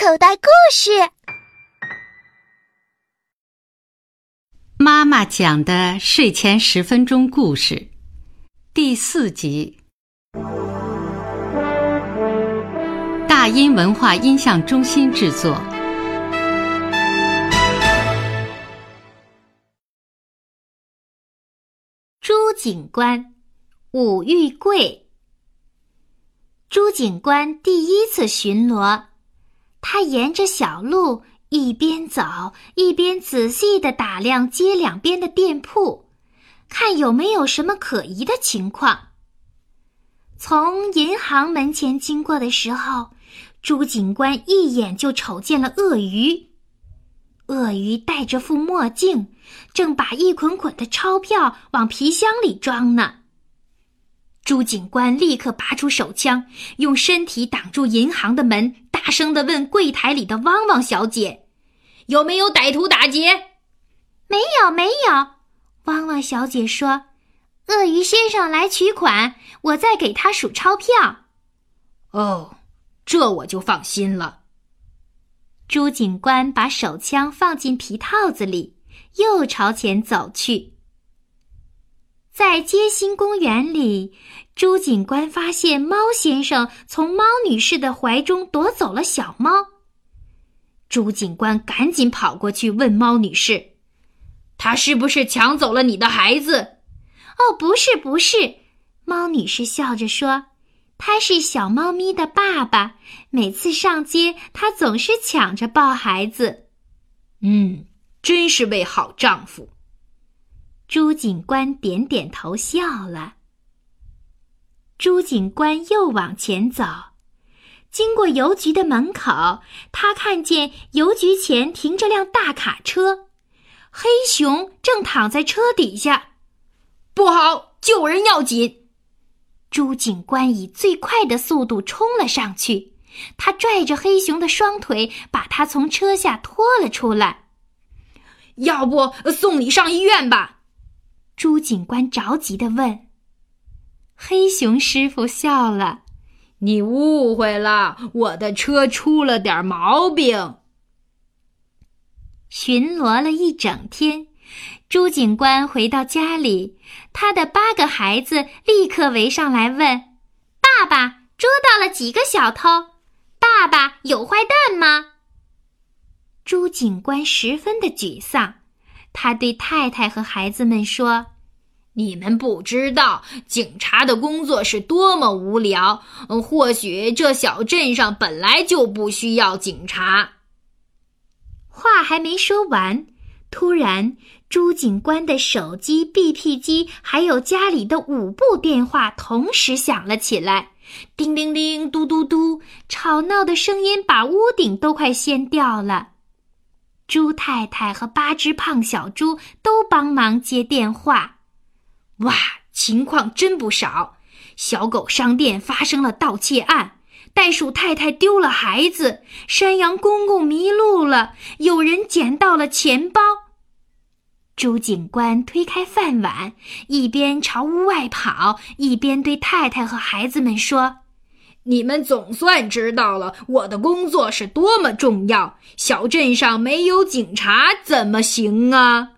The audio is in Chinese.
口袋故事。妈妈讲的睡前十分钟故事，第四集。大音文化音像中心制作。朱警官，武玉贵。朱警官第一次巡逻。他沿着小路一边走一边仔细地打量街两边的店铺，看有没有什么可疑的情况。从银行门前经过的时候，朱警官一眼就瞅见了鳄鱼。鳄鱼戴着副墨镜，正把一捆捆的钞票往皮箱里装呢。朱警官立刻拔出手枪，用身体挡住银行的门，大声地问柜台里的汪汪小姐：“有没有歹徒打劫？”“没有，没有。”汪汪小姐说，“鳄鱼先生来取款，我在给他数钞票。”“哦，这我就放心了。”朱警官把手枪放进皮套子里，又朝前走去。在街心公园里，朱警官发现猫先生从猫女士的怀中夺走了小猫。朱警官赶紧跑过去问猫女士：“他是不是抢走了你的孩子？”“哦，不是，不是。”猫女士笑着说：“他是小猫咪的爸爸，每次上街，他总是抢着抱孩子。”“嗯，真是位好丈夫。”朱警官点点头，笑了。朱警官又往前走，经过邮局的门口，他看见邮局前停着辆大卡车，黑熊正躺在车底下。不好，救人要紧！朱警官以最快的速度冲了上去，他拽着黑熊的双腿，把他从车下拖了出来。要不送你上医院吧？朱警官着急地问：“黑熊师傅笑了，你误会了，我的车出了点毛病。”巡逻了一整天，朱警官回到家里，他的八个孩子立刻围上来问：“爸爸捉到了几个小偷？爸爸有坏蛋吗？”朱警官十分的沮丧。他对太太和孩子们说：“你们不知道警察的工作是多么无聊。或许这小镇上本来就不需要警察。”话还没说完，突然，朱警官的手机、BP 机还有家里的五部电话同时响了起来，叮铃铃，嘟嘟嘟，吵闹的声音把屋顶都快掀掉了。猪太太和八只胖小猪都帮忙接电话。哇，情况真不少！小狗商店发生了盗窃案，袋鼠太太丢了孩子，山羊公公迷路了，有人捡到了钱包。朱警官推开饭碗，一边朝屋外跑，一边对太太和孩子们说。你们总算知道了我的工作是多么重要。小镇上没有警察怎么行啊？